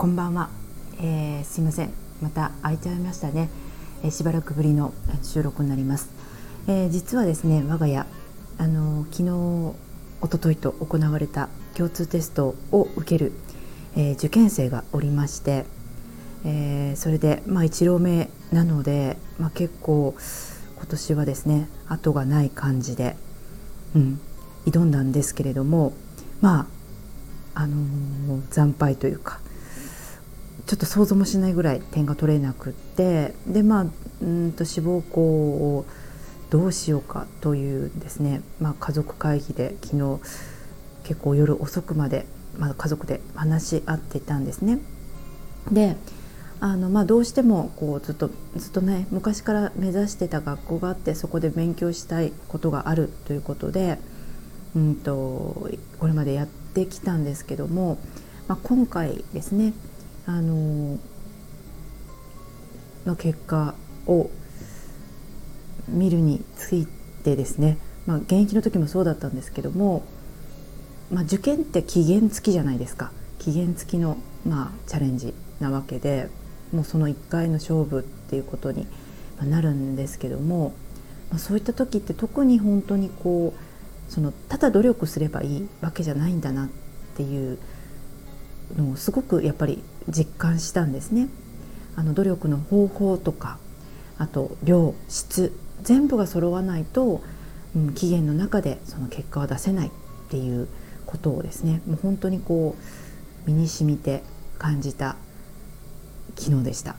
こんばんは、えー、すいません。また空いちゃいましたね、えー、しばらくぶりの収録になります、えー、実はですね我が家あの昨日一昨日と行われた共通テストを受ける、え受験生がおりまして、えそれでまあ1浪目なので、まあ、結構今年はですね後がない感じで、うん、挑んだんですけれどもまああの惨敗というかちょっと想像もしないぐらい点が取れなくってでまあうんと志望校をどうしようかというですね、まあ、家族会議で昨日結構夜遅くまで、まあ、家族で話し合っていたんですね。であのまあ、どうしてもこうずっとずっとね昔から目指してた学校があってそこで勉強したいことがあるということで、うんと、これまでやってきたんですけども、まあ、今回ですねあのの結果を見るについてですね、まあ、現役の時もそうだったんですけども、まあ、受験って期限付きじゃないですか。期限付きの、まあ、チャレンジなわけでもうその1回の勝負っていうことになるんですけども、まあ、そういった時って特に本当にこうそのただ努力すればいいわけじゃないんだなっていうのをすごくやっぱり実感したんですね。あの努力の方法とかあと量質全部が揃わないと、うん、期限の中でその結果は出せないっていうことをですねもう本当にこう身に染みて感じた昨日でした。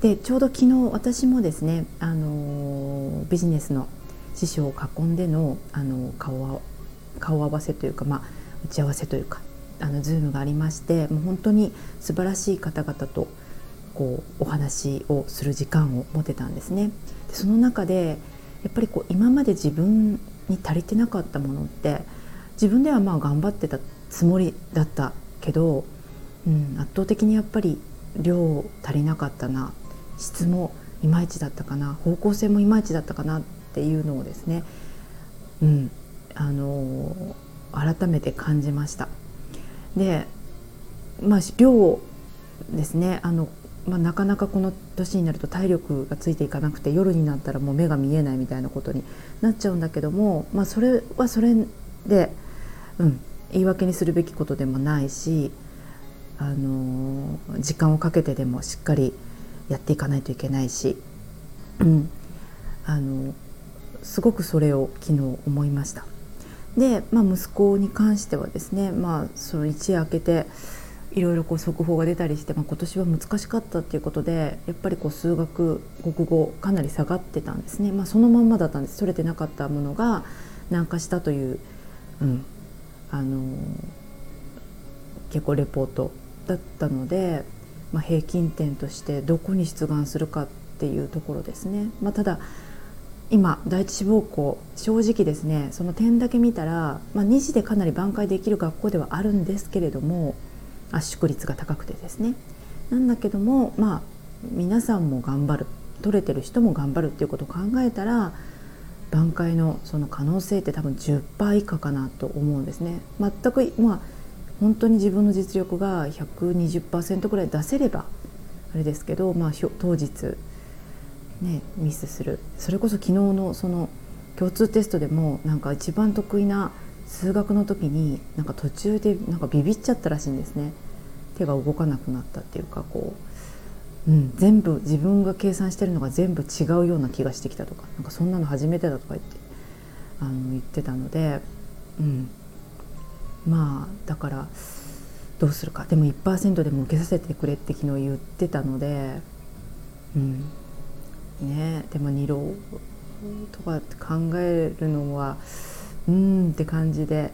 でちょうど昨日私もですね、あのビジネスの師匠を囲んでの、あの顔顔合わせというか、まあ、打ち合わせというかあのズームがありましてもう本当に素晴らしい方々とこうお話をする時間を持てたんですね。でその中でやっぱりこう今まで自分に足りてなかったものって自分ではまあ頑張ってたつもりだったけど、うん、圧倒的にやっぱり量足りなかったな質もいまいちだったかな方向性もいまいちだったかなっていうのをですね、うんあのー、改めて感じました。でまあ量ですねあの、まあ、なかなかこの年になると体力がついていかなくて夜になったらもう目が見えないみたいなことになっちゃうんだけども、まあ、それはそれで、うん、言い訳にするべきことでもないし、あの時間をかけてでもしっかりやっていかないといけないし、うん、あのすごくそれを昨日思いました。で、まあ、息子に関してはですね、まあ、その一夜明けていろいろこう速報が出たりして、まあ、今年は難しかったっていうことでやっぱりこう数学国語かなり下がってたんですね、まあ、そのまんまだったんです取れてなかったものが軟化したという、うんあのー、結構レポートだったので、まあ、平均点としてどこに出願するかっていうところですね。まあ、ただ今第一志望校。正直ですねその点だけ見たら、まあ、2次でかなり挽回できる学校ではあるんですけれども圧縮率が高くてですね。なんだけどもまあ皆さんも頑張る。取れてる人も頑張るっていうことを考えたら挽回のその可能性って多分10%以下かなと思うんですね。全くまあ本当に自分の実力が120%ぐらい出せればあれですけど、まあ、当日ね、ミスする。それこそ昨日のその共通テストでもなんか一番得意な数学の時になんか途中でなんかビビっちゃったらしいんですね。手が動かなくなったっていうかこう、うん、全部自分が計算してるのが全部違うような気がしてきたとかなんかそんなの初めてだとか言ってあの言ってたので、うん、まあだからどうするか。でも1%でも受けさせてくれって昨日言ってたので、うん、ねでも二浪とかって考えるのはうんって感じで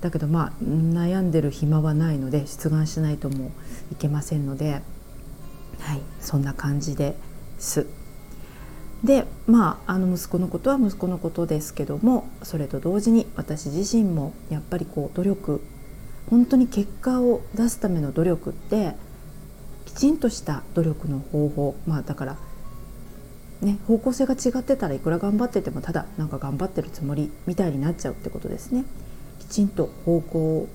だけどまあ悩んでる暇はないので出願しないともいけませんのではいそんな感じです。でまああの息子のことは息子のことですけどもそれと同時に私自身もやっぱりこう努力本当に結果を出すための努力ってきちんとした努力の方法まあだからね、方向性が違ってたらいくら頑張っててもただなんか頑張ってるつもりみたいになっちゃうってことですね。きちんと方向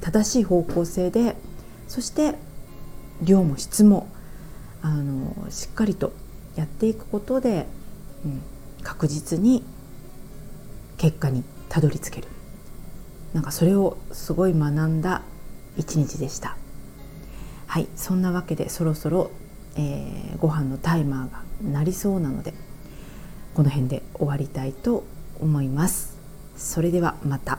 正しい方向性でそして量も質もあのしっかりとやっていくことで、うん、確実に結果にたどり着けるなんかそれをすごい学んだ一日でしたはいそんなわけでそろそろ、えー、ご飯のタイマーがなりそうなのでこの辺で終わりたいと思いますそれではまた。